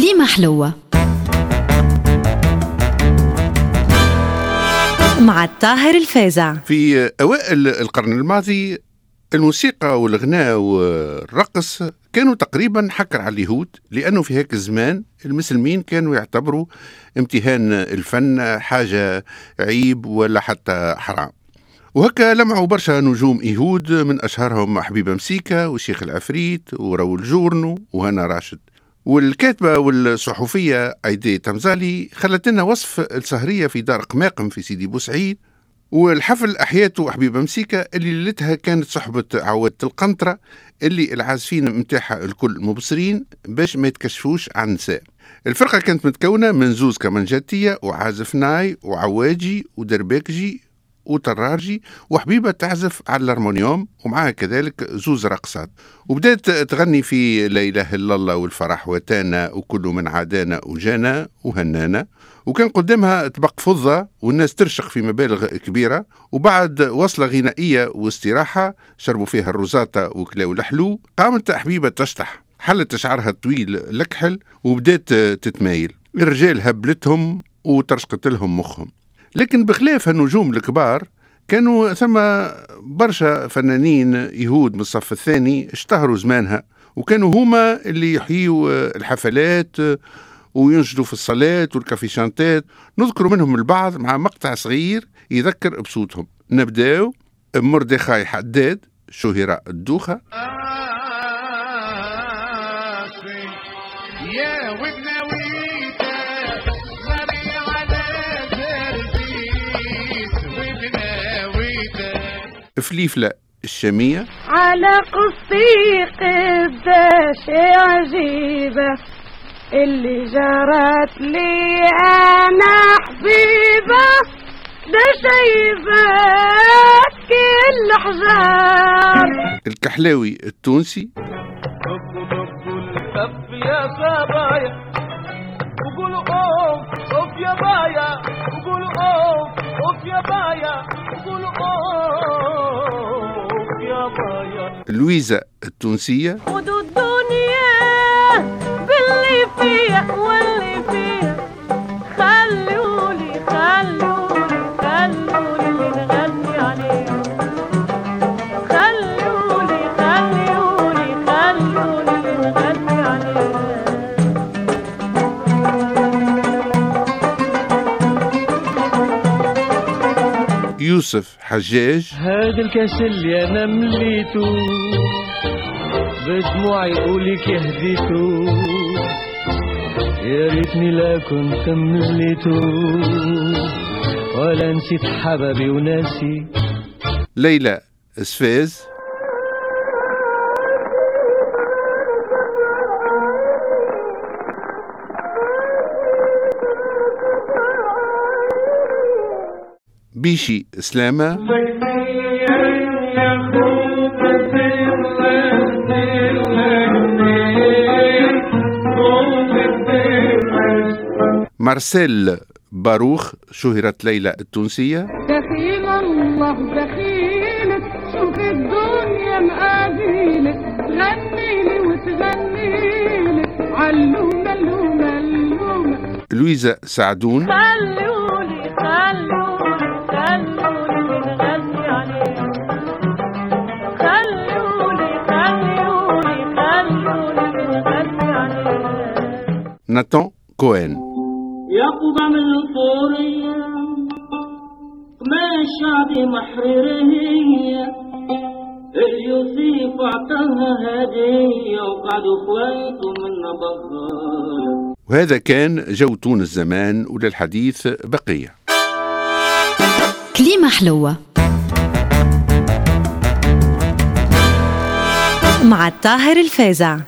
كليمة حلوة. مع الطاهر الفازع في أوائل القرن الماضي الموسيقى والغناء والرقص كانوا تقريبا حكر على اليهود لأنه في هيك الزمان المسلمين كانوا يعتبروا امتهان الفن حاجة عيب ولا حتى حرام. وهكا لمعوا برشا نجوم يهود من أشهرهم حبيبة مسيكة وشيخ العفريت وراول جورنو وهنا راشد. والكاتبة والصحفية أيدي تمزالي خلت لنا وصف السهرية في دار قماقم في سيدي بوسعيد والحفل أحياته حبيبة مسيكة اللي ليلتها كانت صحبة عواد القنطرة اللي العازفين متاعها الكل مبصرين باش ما يتكشفوش عن نساء. الفرقة كانت متكونة من زوز كمانجاتية وعازف ناي وعواجي ودرباكجي وطرارجي وحبيبة تعزف على الهرمونيوم ومعها كذلك زوز رقصات. وبدأت تغني في لا إله إلا الله والفرح وتانا وكل من عادانا وجانا وهنانا. وكان قدامها طبق فضة والناس ترشق في مبالغ كبيرة. وبعد وصلة غنائية واستراحة شربوا فيها الروزاتا وكلاو الحلو قامت حبيبة تشطح حلت شعرها الطويل الكحل وبدأت تتمايل. الرجال هبلتهم وترشقت لهم مخهم. لكن بخلاف النجوم الكبار كانوا ثم برشا فنانين يهود من الصف الثاني اشتهروا زمانها وكانوا هما اللي يحيوا الحفلات وينشدوا في الصلاة والكافيشانتات نذكر منهم البعض مع مقطع صغير يذكر بصوتهم. نبداو مردخاي حداد شهراء الدوخة. فليفلة الشامية على قصتي قداش عجيبة اللي جرت لي أنا حبيبة ده شايفات كل حجار الكحلاوي التونسي. الكف يا صبايا وقولوا أوف أوف يا بايا وقولوا أوف أوف يا بايا وقولوا أوف. يا بايا لويزا التونسية خدوا الدنيا باللي فيها يوسف حجاج. هذا الكاس اللي أنا مليتو بدموعي قولك يهديتو يا ريتني لا كنت مليتو ولا نسيت حبابي وناسي. ليلى اسفاز بيشي سلامة مارسيل باروخ شهرت ليلى التونسية. دخيل الله دخيلك شوف الدنيا مقابلك غنيلي وتغنيلي علومة اللومة اللومة لويزا سعدون. الفورية ما الشعب محررية اليوسف هدية وقعد وهذا كان جو تونس زمان وللحديث بقية. كليمة حلوة. مع الطاهر الفازع.